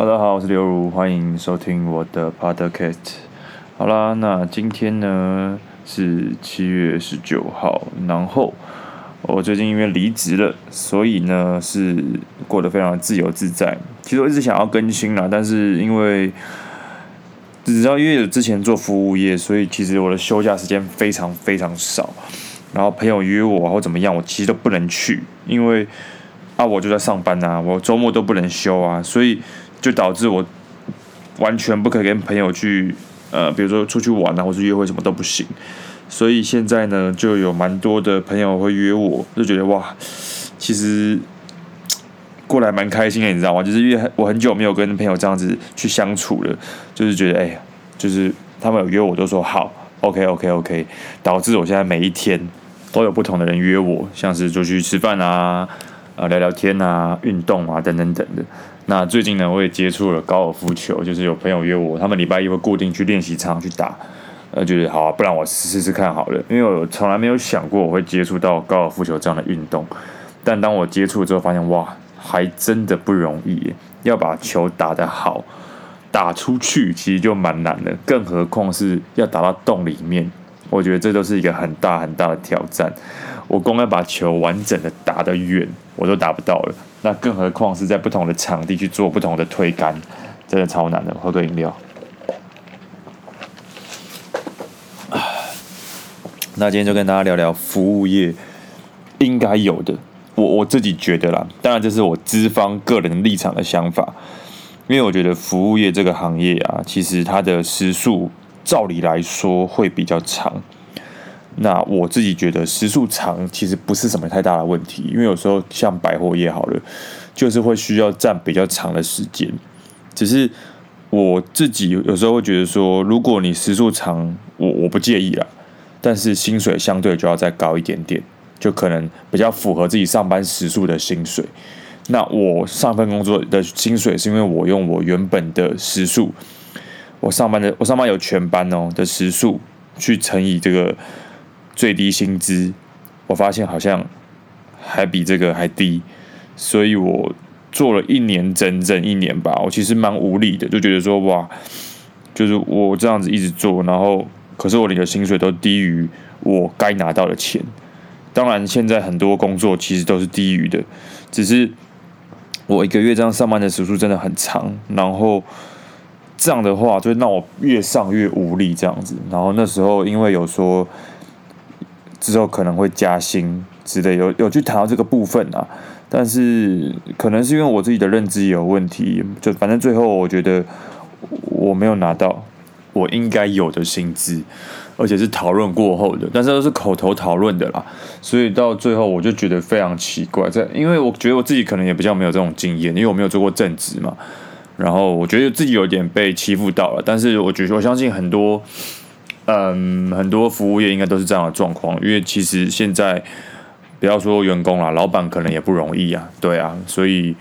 大家好，我是刘如，欢迎收听我的 Podcast。好啦，那今天呢是七月十九号，然后我最近因为离职了，所以呢是过得非常自由自在。其实我一直想要更新啦，但是因为只知道因为之前做服务业，所以其实我的休假时间非常非常少。然后朋友约我或怎么样，我其实都不能去，因为啊我就在上班啊，我周末都不能休啊，所以就导致我完全不可以跟朋友去呃，比如说出去玩啊，或是约会什么都不行。所以现在呢，就有蛮多的朋友会约我，就觉得哇，其实过来蛮开心的，你知道吗？就是因为我很久没有跟朋友这样子去相处了，就是觉得哎呀，就是他们有约我都说好，OK OK OK，导致我现在每一天。都有不同的人约我，像是出去吃饭啊，呃，聊聊天啊，运动啊，等等等的。那最近呢，我也接触了高尔夫球，就是有朋友约我，他们礼拜一会固定去练习场去打，呃，就是好啊，不然我试试看好了，因为我从来没有想过我会接触到高尔夫球这样的运动。但当我接触之后，发现哇，还真的不容易，要把球打得好，打出去其实就蛮难的，更何况是要打到洞里面。我觉得这都是一个很大很大的挑战。我光要把球完整的打得远，我都达不到了。那更何况是在不同的场地去做不同的推杆，真的超难的。喝个饮料。那今天就跟大家聊聊服务业应该有的，我我自己觉得啦。当然这是我资方个人立场的想法，因为我觉得服务业这个行业啊，其实它的时速。照理来说会比较长，那我自己觉得时数长其实不是什么太大的问题，因为有时候像百货业好了，就是会需要占比较长的时间。只是我自己有时候会觉得说，如果你时数长，我我不介意啦，但是薪水相对就要再高一点点，就可能比较符合自己上班时数的薪水。那我上份工作的薪水是因为我用我原本的时数。我上班的，我上班有全班哦的时数去乘以这个最低薪资，我发现好像还比这个还低，所以我做了一年整整一年吧，我其实蛮无力的，就觉得说哇，就是我这样子一直做，然后可是我领的薪水都低于我该拿到的钱。当然，现在很多工作其实都是低于的，只是我一个月这样上班的时数真的很长，然后。这样的话，就让我越上越无力，这样子。然后那时候，因为有说之后可能会加薪之类，有有去谈到这个部分啊。但是可能是因为我自己的认知有问题，就反正最后我觉得我没有拿到我应该有的薪资，而且是讨论过后的，但是都是口头讨论的啦。所以到最后我就觉得非常奇怪，在因为我觉得我自己可能也比较没有这种经验，因为我没有做过正职嘛。然后我觉得自己有点被欺负到了，但是我觉得我相信很多，嗯，很多服务业应该都是这样的状况，因为其实现在不要说员工啦，老板可能也不容易啊，对啊，所以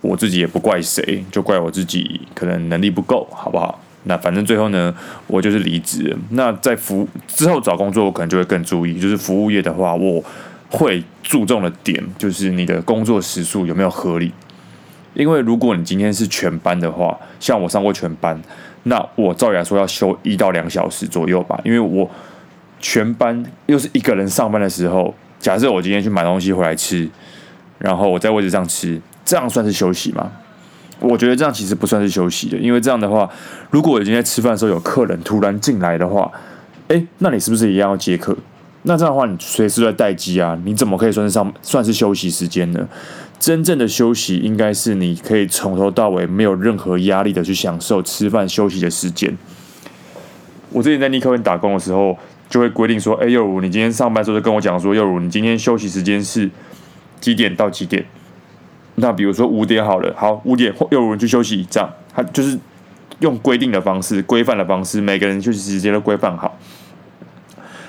我自己也不怪谁，就怪我自己可能能力不够，好不好？那反正最后呢，我就是离职。那在服之后找工作，我可能就会更注意，就是服务业的话，我会注重的点就是你的工作时数有没有合理。因为如果你今天是全班的话，像我上过全班，那我照理来说要休一到两小时左右吧。因为我全班又是一个人上班的时候，假设我今天去买东西回来吃，然后我在位置上吃，这样算是休息吗？我觉得这样其实不算是休息的，因为这样的话，如果我今天吃饭的时候有客人突然进来的话，诶，那你是不是一样要接客？那这样的话，你随时在待机啊，你怎么可以算是上算是休息时间呢？真正的休息应该是你可以从头到尾没有任何压力的去享受吃饭休息的时间。我之前在尼克文打工的时候，就会规定说：“哎，又如你今天上班的时候就跟我讲说，又如你今天休息时间是几点到几点？那比如说五点好了，好，五点又如你去休息，这样他就是用规定的方式、规范的方式，每个人休息时间都规范好。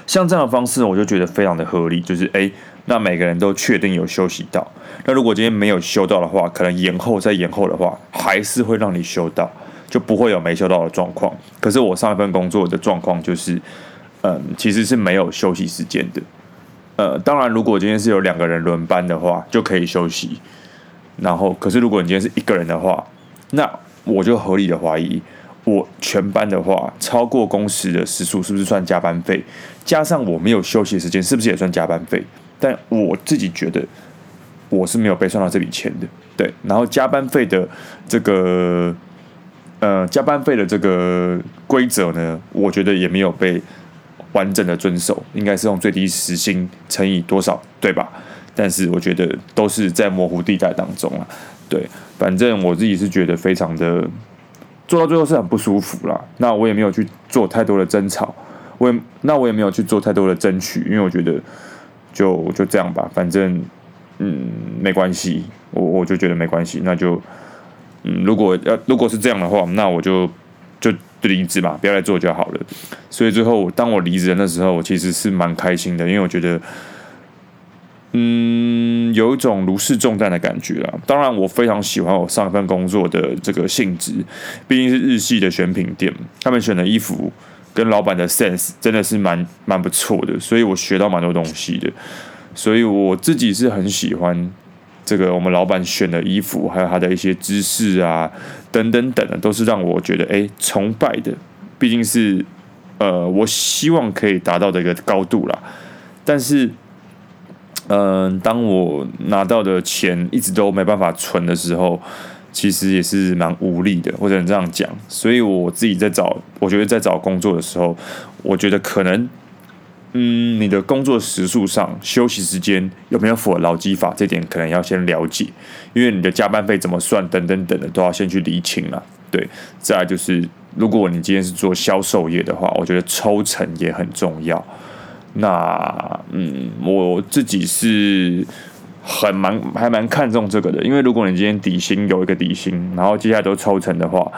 像这样的方式，我就觉得非常的合理，就是哎。”那每个人都确定有休息到，那如果今天没有休到的话，可能延后再延后的话，还是会让你休到，就不会有没休到的状况。可是我上一份工作的状况就是，嗯，其实是没有休息时间的。呃，当然，如果今天是有两个人轮班的话，就可以休息。然后，可是如果你今天是一个人的话，那我就合理的怀疑，我全班的话超过工时的时数是不是算加班费？加上我没有休息时间，是不是也算加班费？但我自己觉得我是没有被算到这笔钱的。对，然后加班费的这个呃加班费的这个规则呢，我觉得也没有被完整的遵守，应该是用最低时薪乘以多少，对吧？但是我觉得都是在模糊地带当中啊。对，反正我自己是觉得非常的做到最后是很不舒服啦。那我也没有去做太多的争吵，我也那我也没有去做太多的争取，因为我觉得就就这样吧，反正嗯没关系，我我就觉得没关系，那就嗯如果要如果是这样的话，那我就就离职嘛，不要来做就好了。所以最后当我离职的时候，我其实是蛮开心的，因为我觉得。嗯，有一种如释重担的感觉啦。当然，我非常喜欢我上一份工作的这个性质，毕竟是日系的选品店，他们选的衣服跟老板的 sense 真的是蛮蛮不错的，所以我学到蛮多东西的。所以我自己是很喜欢这个我们老板选的衣服，还有他的一些知识啊，等等等的，都是让我觉得诶崇拜的。毕竟是呃，我希望可以达到的一个高度啦。但是。嗯，当我拿到的钱一直都没办法存的时候，其实也是蛮无力的，或者这样讲。所以我自己在找，我觉得在找工作的时候，我觉得可能，嗯，你的工作时数上、休息时间有没有符合劳基法，这点可能要先了解，因为你的加班费怎么算，等等等的都要先去理清了。对，再就是，如果你今天是做销售业的话，我觉得抽成也很重要。那嗯，我自己是很蛮还蛮看重这个的，因为如果你今天底薪有一个底薪，然后接下来都抽成的话，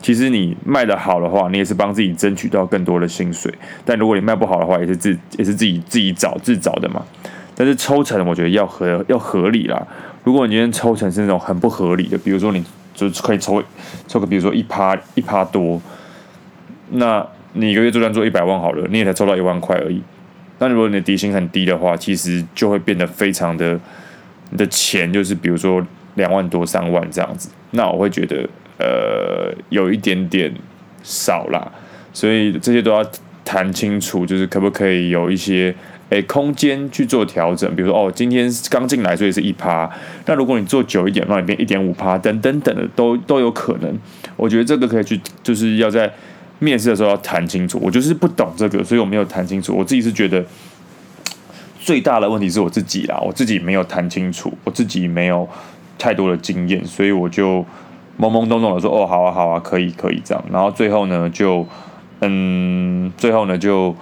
其实你卖的好的话，你也是帮自己争取到更多的薪水。但如果你卖不好的话，也是自也是自己自己找自找的嘛。但是抽成我觉得要合要合理啦。如果你今天抽成是那种很不合理的，比如说你就可以抽抽个比如说一趴一趴多，那你一个月就算做一百万好了，你也才抽到一万块而已。那如果你的底薪很低的话，其实就会变得非常的，你的钱就是比如说两万多、三万这样子，那我会觉得呃有一点点少啦，所以这些都要谈清楚，就是可不可以有一些诶、空间去做调整，比如说哦今天刚进来所以是一趴，那如果你做久一点，那你变一点五趴等等等的都都有可能，我觉得这个可以去就是要在。面试的时候要谈清楚，我就是不懂这个，所以我没有谈清楚。我自己是觉得最大的问题是我自己啦，我自己没有谈清楚，我自己没有太多的经验，所以我就懵懵懂懂的说：“哦，好啊，好啊，可以，可以这样。”然后最后呢，就嗯，最后呢就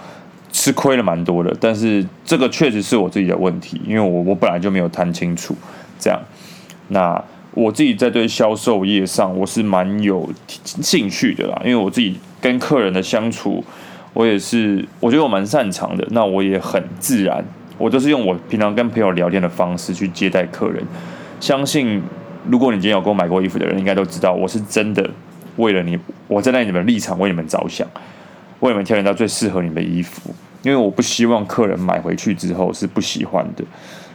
吃亏了蛮多的。但是这个确实是我自己的问题，因为我我本来就没有谈清楚这样。那我自己在对销售业上，我是蛮有兴趣的啦，因为我自己。跟客人的相处，我也是，我觉得我蛮擅长的。那我也很自然，我都是用我平常跟朋友聊天的方式去接待客人。相信如果你今天有给我买过衣服的人，应该都知道，我是真的为了你，我站在你们立场为你们着想，为你们挑选到最适合你们的衣服。因为我不希望客人买回去之后是不喜欢的。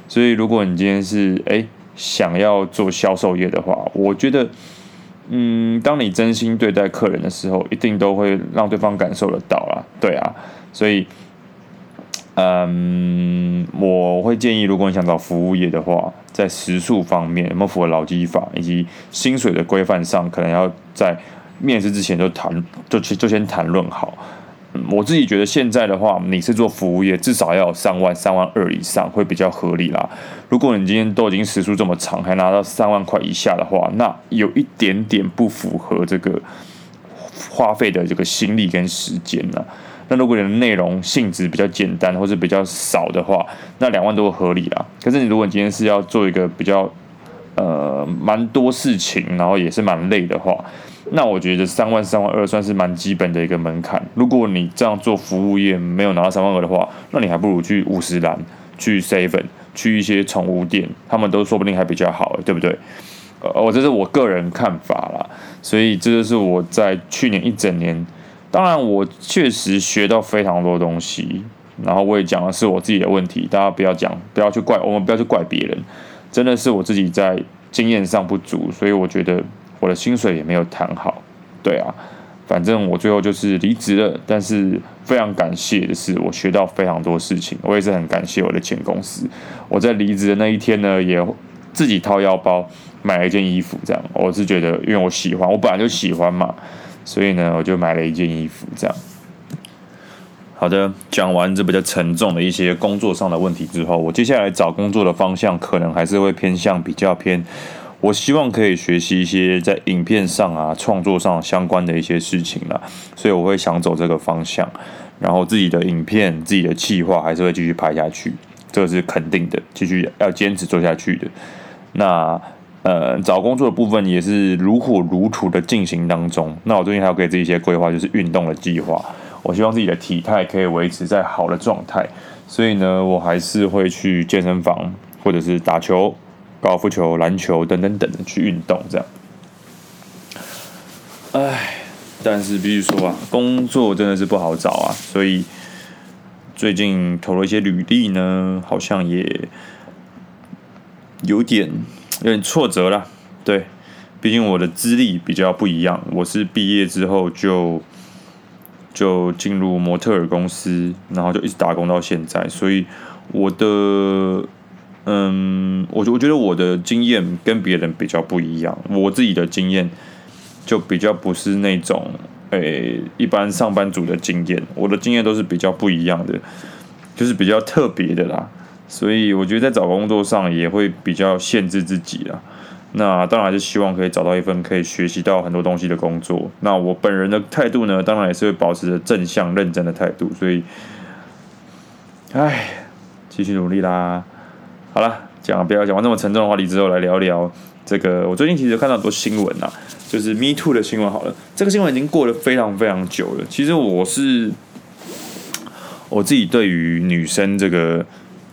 所以如果你今天是诶想要做销售业的话，我觉得。嗯，当你真心对待客人的时候，一定都会让对方感受得到啦。对啊，所以，嗯，我会建议，如果你想找服务业的话，在食宿方面有没有符合劳基法，以及薪水的规范上，可能要在面试之前就谈，就就先谈论好。我自己觉得现在的话，你是做服务业，至少要有三万、三万二以上会比较合理啦。如果你今天都已经时数这么长，还拿到三万块以下的话，那有一点点不符合这个花费的这个心力跟时间了。那如果你的内容性质比较简单或者比较少的话，那两万多合理啦。可是你如果你今天是要做一个比较呃蛮多事情，然后也是蛮累的话。那我觉得三万三万二算是蛮基本的一个门槛。如果你这样做服务业没有拿到三万二的话，那你还不如去五十岚、去 seven、去一些宠物店，他们都说不定还比较好，对不对？呃，我这是我个人看法啦。所以这就是我在去年一整年，当然我确实学到非常多东西，然后我也讲的是我自己的问题，大家不要讲，不要去怪我们，不要去怪别人，真的是我自己在经验上不足，所以我觉得。我的薪水也没有谈好，对啊，反正我最后就是离职了。但是非常感谢的是，我学到非常多事情，我也是很感谢我的前公司。我在离职的那一天呢，也自己掏腰包买了一件衣服，这样我是觉得，因为我喜欢，我本来就喜欢嘛，所以呢，我就买了一件衣服，这样。好的，讲完这比较沉重的一些工作上的问题之后，我接下来找工作的方向可能还是会偏向比较偏。我希望可以学习一些在影片上啊创作上相关的一些事情啦，所以我会想走这个方向。然后自己的影片、自己的计划还是会继续拍下去，这个是肯定的，继续要坚持做下去的。那呃，找工作的部分也是如火如荼的进行当中。那我最近还要给自己一些规划，就是运动的计划。我希望自己的体态可以维持在好的状态，所以呢，我还是会去健身房，或者是打球、高尔夫球、篮球等等等的去运动，这样。唉，但是必须说啊，工作真的是不好找啊，所以最近投了一些履历呢，好像也有点有点挫折了。对，毕竟我的资历比较不一样，我是毕业之后就。就进入模特儿公司，然后就一直打工到现在，所以我的，嗯，我我觉得我的经验跟别人比较不一样，我自己的经验就比较不是那种，诶，一般上班族的经验，我的经验都是比较不一样的，就是比较特别的啦，所以我觉得在找工作上也会比较限制自己啦。那当然是希望可以找到一份可以学习到很多东西的工作。那我本人的态度呢，当然也是会保持着正向、认真的态度。所以，唉，继续努力啦。好了，讲不要讲完这么沉重的话题之后，来聊聊这个。我最近其实看到很多新闻呐，就是 Me Too 的新闻。好了，这个新闻已经过了非常非常久了。其实我是我自己对于女生这个。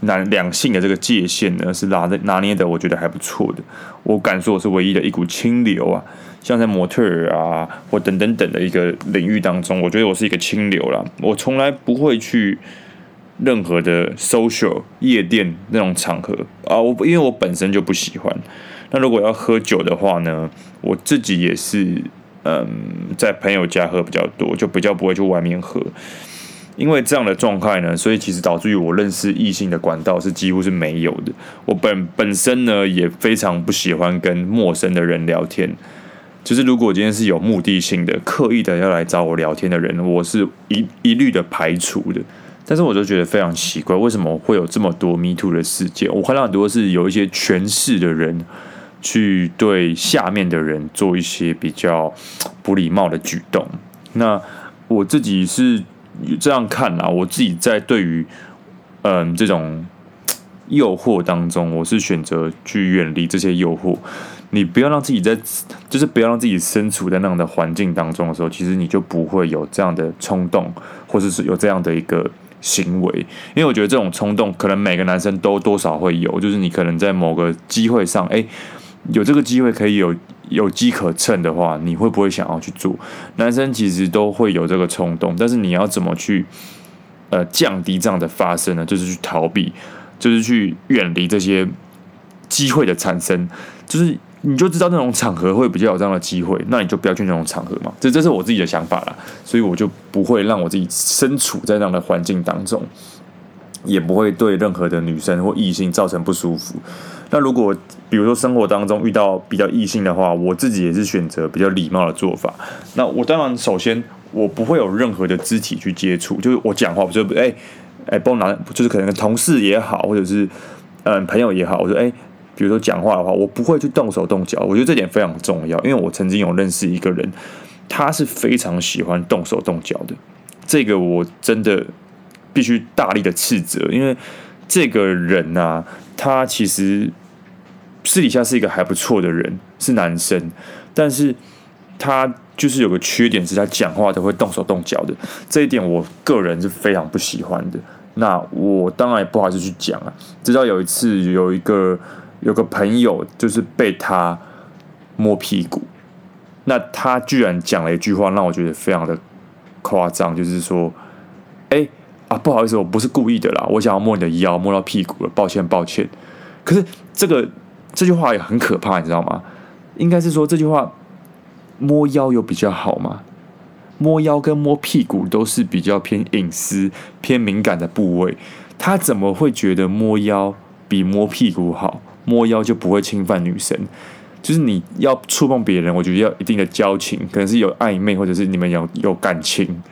男两性的这个界限呢，是拿的拿捏的，我觉得还不错的。我敢说我是唯一的一股清流啊，像在模特儿啊或等等等的一个领域当中，我觉得我是一个清流啦。我从来不会去任何的 social 夜店那种场合啊，我因为我本身就不喜欢。那如果要喝酒的话呢，我自己也是嗯，在朋友家喝比较多，就比较不会去外面喝。因为这样的状态呢，所以其实导致于我认识异性的管道是几乎是没有的。我本本身呢也非常不喜欢跟陌生的人聊天，就是如果今天是有目的性的、刻意的要来找我聊天的人，我是一一律的排除的。但是我就觉得非常奇怪，为什么会有这么多 Me Too 的事件？我看到很多是有一些权势的人去对下面的人做一些比较不礼貌的举动。那我自己是。这样看啊，我自己在对于嗯这种诱惑当中，我是选择去远离这些诱惑。你不要让自己在，就是不要让自己身处在那样的环境当中的时候，其实你就不会有这样的冲动，或者是有这样的一个行为。因为我觉得这种冲动，可能每个男生都多少会有，就是你可能在某个机会上，哎，有这个机会可以有。有机可乘的话，你会不会想要去做？男生其实都会有这个冲动，但是你要怎么去呃降低这样的发生呢？就是去逃避，就是去远离这些机会的产生。就是你就知道那种场合会比较有这样的机会，那你就不要去那种场合嘛。这这是我自己的想法啦，所以我就不会让我自己身处在那样的环境当中，也不会对任何的女生或异性造成不舒服。那如果比如说生活当中遇到比较异性的话，我自己也是选择比较礼貌的做法。那我当然首先我不会有任何的肢体去接触，就是我讲话不就哎哎帮我拿，就是可能同事也好，或者是嗯朋友也好，我说哎，比如说讲话的话，我不会去动手动脚。我觉得这点非常重要，因为我曾经有认识一个人，他是非常喜欢动手动脚的。这个我真的必须大力的斥责，因为这个人啊。他其实私底下是一个还不错的人，是男生，但是他就是有个缺点，是他讲话都会动手动脚的，这一点我个人是非常不喜欢的。那我当然也不好意思去讲啊。直到有一次，有一个有个朋友就是被他摸屁股，那他居然讲了一句话，让我觉得非常的夸张，就是说，哎。啊，不好意思，我不是故意的啦，我想要摸你的腰，摸到屁股了，抱歉，抱歉。可是这个这句话也很可怕，你知道吗？应该是说这句话摸腰有比较好吗？摸腰跟摸屁股都是比较偏隐私、偏敏感的部位，他怎么会觉得摸腰比摸屁股好？摸腰就不会侵犯女生？就是你要触碰别人，我觉得要一定的交情，可能是有暧昧，或者是你们有有感情。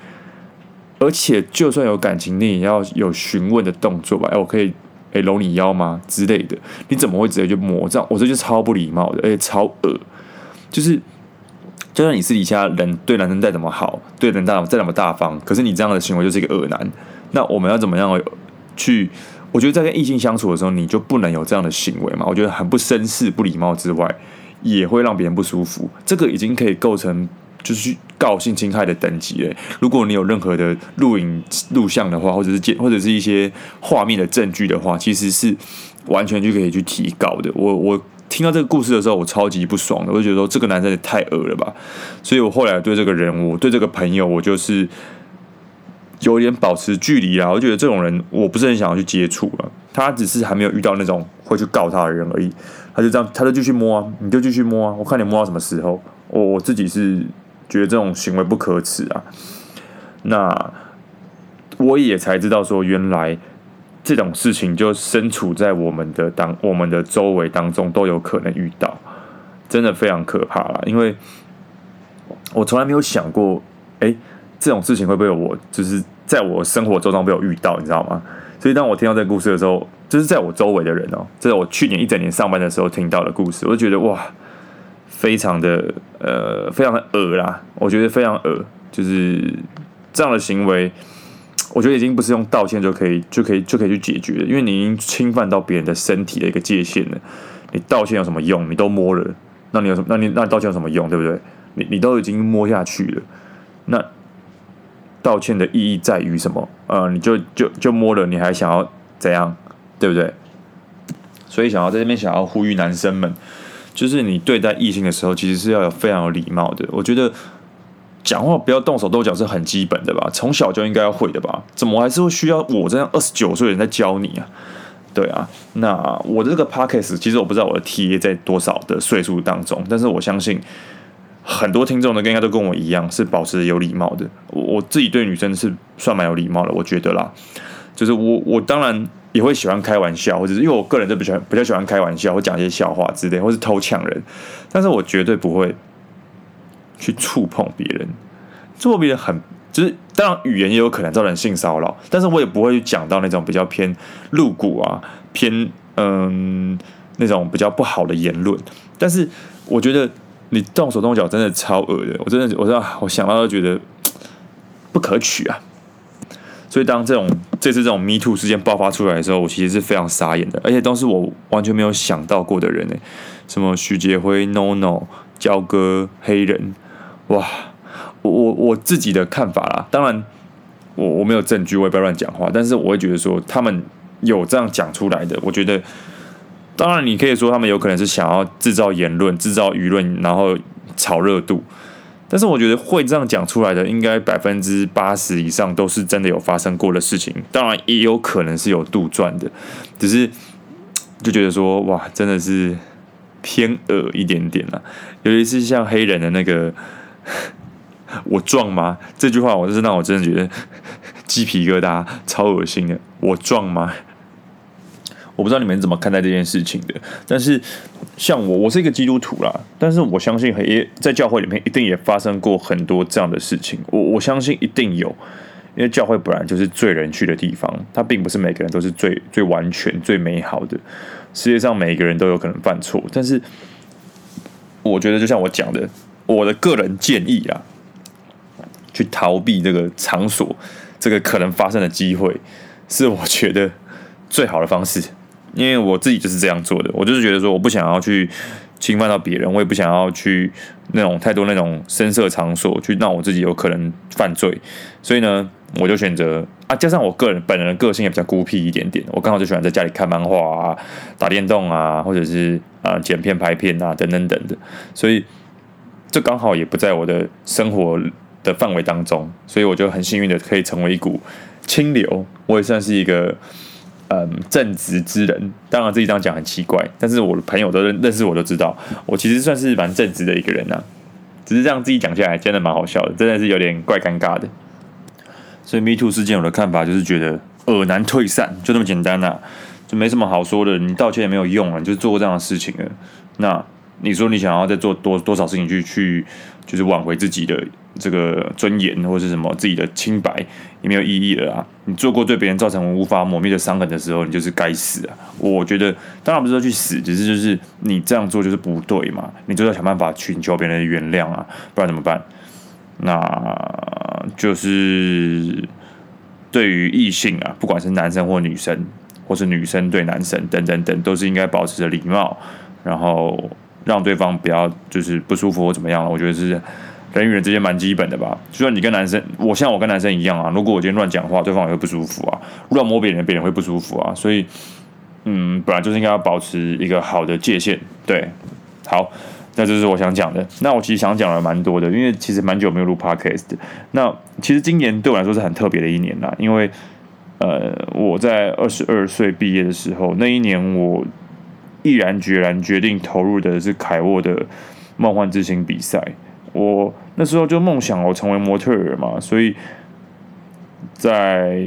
而且就算有感情，你也要有询问的动作吧？哎，我可以哎搂你腰吗？之类的？你怎么会直接就摸？这样我这就超不礼貌的，而且超恶。就是，就算你私底下人对男生再怎么好，对人大再怎么大方，可是你这样的行为就是一个恶男。那我们要怎么样去？我觉得在跟异性相处的时候，你就不能有这样的行为嘛？我觉得很不绅士、不礼貌之外，也会让别人不舒服。这个已经可以构成。就是告性侵害的等级诶，如果你有任何的录影录像的话，或者是见或者是一些画面的证据的话，其实是完全就可以去提告的。我我听到这个故事的时候，我超级不爽的，我就觉得说这个男生也太恶了吧。所以我后来对这个人物，对这个朋友，我就是有点保持距离啦。我觉得这种人，我不是很想要去接触了。他只是还没有遇到那种会去告他的人而已。他就这样，他就继续摸啊，你就继续摸啊，我看你摸到什么时候。我我自己是。觉得这种行为不可耻啊！那我也才知道说，原来这种事情就身处在我们的当我们的周围当中都有可能遇到，真的非常可怕啦。因为我从来没有想过，哎，这种事情会不会我就是在我生活周遭被我遇到，你知道吗？所以当我听到这个故事的时候，就是在我周围的人哦，这是我去年一整年上班的时候听到的故事，我就觉得哇。非常的呃，非常的恶啦，我觉得非常恶，就是这样的行为，我觉得已经不是用道歉就可以就可以就可以去解决的，因为你已经侵犯到别人的身体的一个界限了。你道歉有什么用？你都摸了，那你有什么？那你那你道歉有什么用？对不对？你你都已经摸下去了，那道歉的意义在于什么？呃，你就就就摸了，你还想要怎样？对不对？所以想要在这边想要呼吁男生们。就是你对待异性的时候，其实是要有非常有礼貌的。我觉得讲话不要动手动脚是很基本的吧，从小就应该要会的吧？怎么还是会需要我这样二十九岁的人在教你啊？对啊，那我的这个 podcast 其实我不知道我的 t 在多少的岁数当中，但是我相信很多听众呢，应该都跟我一样是保持有礼貌的。我我自己对女生是算蛮有礼貌的，我觉得啦，就是我我当然。也会喜欢开玩笑，或者是因为我个人就比较比较喜欢开玩笑，或讲一些笑话之类，或是偷呛人。但是我绝对不会去触碰别人，触碰别人很就是，当然语言也有可能造成性骚扰，但是我也不会去讲到那种比较偏露骨啊，偏嗯那种比较不好的言论。但是我觉得你动手动脚真的超恶的，我真的我知道我想到都觉得 不可取啊。所以当这种这次这种 Me Too 事件爆发出来的时候，我其实是非常傻眼的，而且都是我完全没有想到过的人呢，什么徐杰辉、NONO、焦哥、黑人，哇，我我我自己的看法啦，当然我我没有证据，我也不要乱讲话，但是我会觉得说他们有这样讲出来的，我觉得，当然你可以说他们有可能是想要制造言论、制造舆论，然后炒热度。但是我觉得会这样讲出来的，应该百分之八十以上都是真的有发生过的事情。当然也有可能是有杜撰的，只是就觉得说哇，真的是偏恶一点点了。尤其是像黑人的那个 “我壮吗”这句话，我就是让我真的觉得鸡皮疙瘩，超恶心的。我壮吗？我不知道你们怎么看待这件事情的，但是像我，我是一个基督徒啦，但是我相信也在教会里面一定也发生过很多这样的事情，我我相信一定有，因为教会本来就是罪人去的地方，它并不是每个人都是最最完全、最美好的，世界上每个人都有可能犯错，但是我觉得就像我讲的，我的个人建议啊，去逃避这个场所，这个可能发生的机会，是我觉得最好的方式。因为我自己就是这样做的，我就是觉得说，我不想要去侵犯到别人，我也不想要去那种太多那种声色场所去让我自己有可能犯罪，所以呢，我就选择啊，加上我个人本人的个性也比较孤僻一点点，我刚好就喜欢在家里看漫画啊、打电动啊，或者是啊剪片、拍片啊等等等的，所以这刚好也不在我的生活的范围当中，所以我就很幸运的可以成为一股清流，我也算是一个。嗯，正直之人，当然自己这样讲很奇怪，但是我的朋友都认认识我，都知道我其实算是蛮正直的一个人呐、只是这样自己讲下来，真的蛮好笑的，真的是有点怪尴尬的。所以 Me Too 事件，我的看法就是觉得恶男退散，就这么简单呐、就没什么好说的。你道歉也没有用啊，你就做过这样的事情了。那你说你想要再做多多少事情去去，就是挽回自己的这个尊严或者是什么自己的清白，也没有意义了啊！你做过对别人造成无法抹灭的伤痕的时候，你就是该死啊！我觉得当然不是说去死，只是就是你这样做就是不对嘛，你就要想办法寻求别人的原谅啊，不然怎么办？那就是对于异性啊，不管是男生或女生，或是女生对男生等等等，都是应该保持着礼貌，然后。让对方不要就是不舒服或怎么样了，我觉得是人与人之间蛮基本的吧。就算你跟男生，我像我跟男生一样啊，如果我今天乱讲话，对方也会不舒服啊；乱摸别人，别人会不舒服啊。所以，嗯，本来就是应该要保持一个好的界限。对，好，那这是我想讲的。那我其实想讲的蛮多的，因为其实蛮久没有录 podcast。那其实今年对我来说是很特别的一年啦，因为呃，我在二十二岁毕业的时候，那一年我。毅然决然决定投入的是凯沃的梦幻之星比赛。我那时候就梦想我成为模特儿嘛，所以在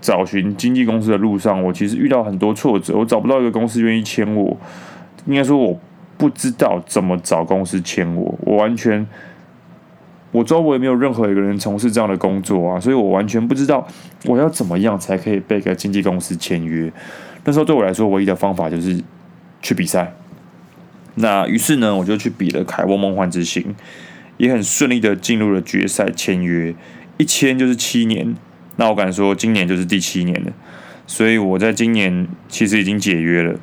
找寻经纪公司的路上，我其实遇到很多挫折。我找不到一个公司愿意签我，应该说我不知道怎么找公司签我。我完全，我周围没有任何一个人从事这样的工作啊，所以我完全不知道我要怎么样才可以被个经纪公司签约。那时候对我来说，唯一的方法就是。去比赛，那于是呢，我就去比了凯沃梦幻之星，也很顺利的进入了决赛签约，一签就是七年，那我敢说今年就是第七年了，所以我在今年其实已经解约了，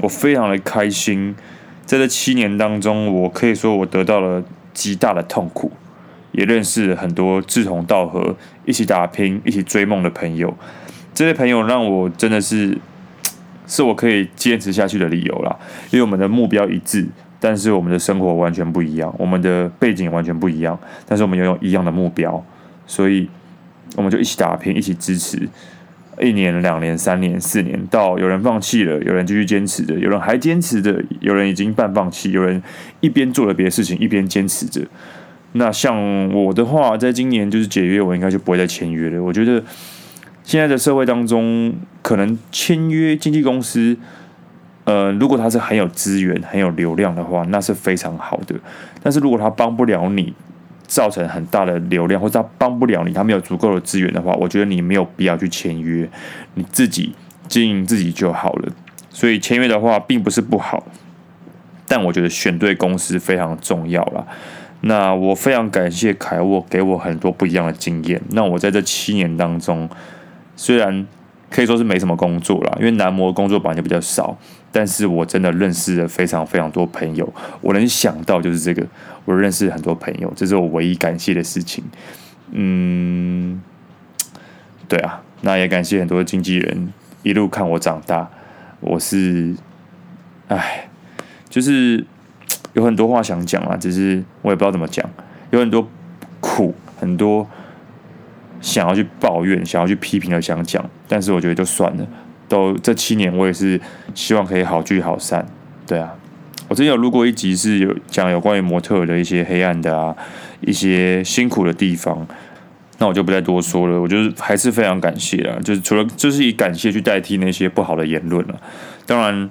我非常的开心，在这七年当中，我可以说我得到了极大的痛苦，也认识了很多志同道合、一起打拼、一起追梦的朋友，这些朋友让我真的是。是我可以坚持下去的理由啦，因为我们的目标一致，但是我们的生活完全不一样，我们的背景完全不一样，但是我们拥有一样的目标，所以我们就一起打拼，一起支持，一年、两年、三年、四年，到有人放弃了，有人继续坚持着，有人还坚持着，有人已经半放弃，有人一边做了别的事情，一边坚持着。那像我的话，在今年就是解约，我应该就不会再签约了。我觉得。现在的社会当中，可能签约经纪公司，呃，如果他是很有资源、很有流量的话，那是非常好的。但是如果他帮不了你，造成很大的流量，或者他帮不了你，他没有足够的资源的话，我觉得你没有必要去签约，你自己经营自己就好了。所以签约的话，并不是不好，但我觉得选对公司非常重要啦。那我非常感谢凯沃给我很多不一样的经验。那我在这七年当中。虽然可以说是没什么工作了，因为男模工作本来就比较少，但是我真的认识了非常非常多朋友。我能想到就是这个，我认识很多朋友，这是我唯一感谢的事情。嗯，对啊，那也感谢很多经纪人一路看我长大。我是，哎，就是有很多话想讲啊，只是我也不知道怎么讲，有很多苦，很多。想要去抱怨，想要去批评的想讲，但是我觉得就算了。都这七年，我也是希望可以好聚好散。对啊，我之前有录过一集，是有讲有关于模特的一些黑暗的啊，一些辛苦的地方。那我就不再多说了。我就是还是非常感谢啊，就是除了就是以感谢去代替那些不好的言论了。当然。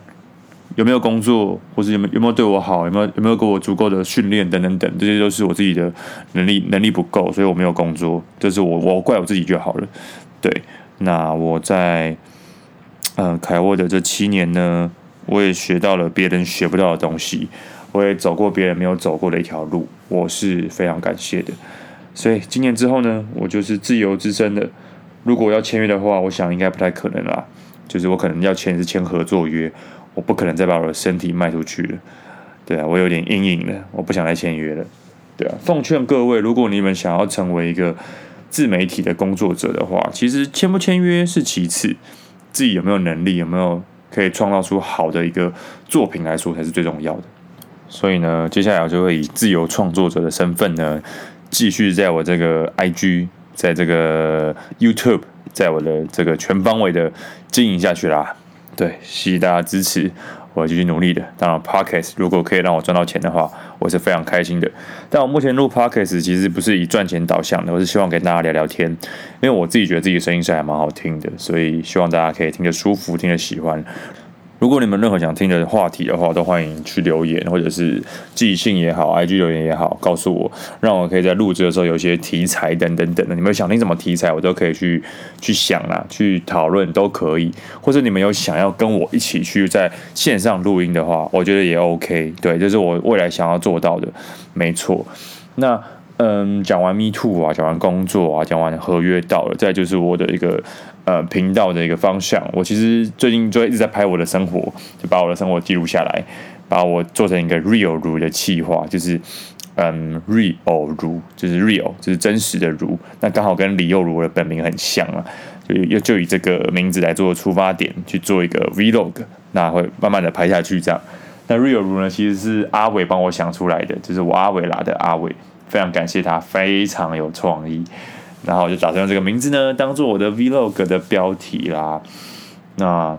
有没有工作，或是有没有有没有对我好，有没有有没有给我足够的训练等等等，这些都是我自己的能力能力不够，所以我没有工作，这是我我怪我自己就好了。对，那我在嗯凯沃的这七年呢，我也学到了别人学不到的东西，我也走过别人没有走过的一条路，我是非常感谢的。所以今年之后呢，我就是自由之身的。如果要签约的话，我想应该不太可能啦，就是我可能要签是签合作约。我不可能再把我的身体卖出去了，对啊，我有点阴影了，我不想再签约了，对啊。奉劝各位，如果你们想要成为一个自媒体的工作者的话，其实签不签约是其次，自己有没有能力，有没有可以创造出好的一个作品来说才是最重要的。所以呢，接下来我就会以自由创作者的身份呢，继续在我这个 IG，在这个 YouTube，在我的这个全方位的经营下去啦。对，谢谢大家支持，我会继续努力的。当然，Podcast 如果可以让我赚到钱的话，我是非常开心的。但我目前录 Podcast 其实不是以赚钱导向的，我是希望跟大家聊聊天，因为我自己觉得自己的声音是还蛮好听的，所以希望大家可以听得舒服，听得喜欢。如果你们任何想听的话题的话，都欢迎去留言，或者是寄信也好，IG 留言也好，告诉我，让我可以在录制的时候有一些题材等等等的。你们想听什么题材，我都可以去去想啦，去讨论都可以。或者你们有想要跟我一起去在线上录音的话，我觉得也 OK。对，这是我未来想要做到的，没错。那嗯，讲完 Me Too 啊，讲完工作啊，讲完合约到了，再就是我的一个。呃，频道的一个方向，我其实最近就一直在拍我的生活，就把我的生活记录下来，把我做成一个 real 如的企划，就是嗯，real 如就是 real，就是真实的如，那刚好跟李幼如的本名很像啊，就又就以这个名字来做出发点去做一个 vlog，那会慢慢的拍下去这样。那 real 如呢，其实是阿伟帮我想出来的，就是我阿伟啦的阿伟，非常感谢他，非常有创意。然后我就打算用这个名字呢，当做我的 Vlog 的标题啦。那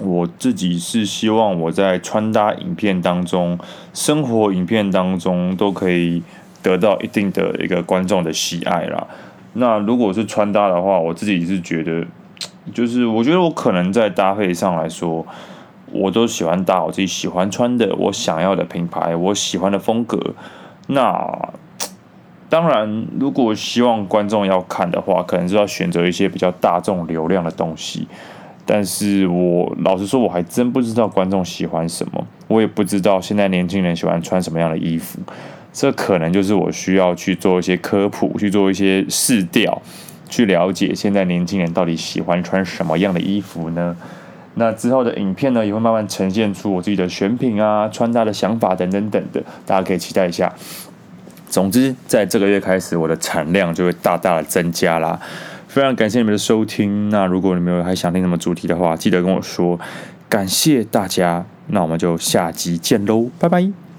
我自己是希望我在穿搭影片当中、生活影片当中都可以得到一定的一个观众的喜爱啦。那如果是穿搭的话，我自己是觉得，就是我觉得我可能在搭配上来说，我都喜欢搭我自己喜欢穿的、我想要的品牌、我喜欢的风格。那当然，如果希望观众要看的话，可能是要选择一些比较大众流量的东西。但是我老实说，我还真不知道观众喜欢什么，我也不知道现在年轻人喜欢穿什么样的衣服。这可能就是我需要去做一些科普，去做一些试调，去了解现在年轻人到底喜欢穿什么样的衣服呢？那之后的影片呢，也会慢慢呈现出我自己的选品啊、穿搭的想法等等等的，大家可以期待一下。总之，在这个月开始，我的产量就会大大的增加啦。非常感谢你们的收听。那如果你们有还想听什么主题的话，记得跟我说。感谢大家，那我们就下集见喽，拜拜。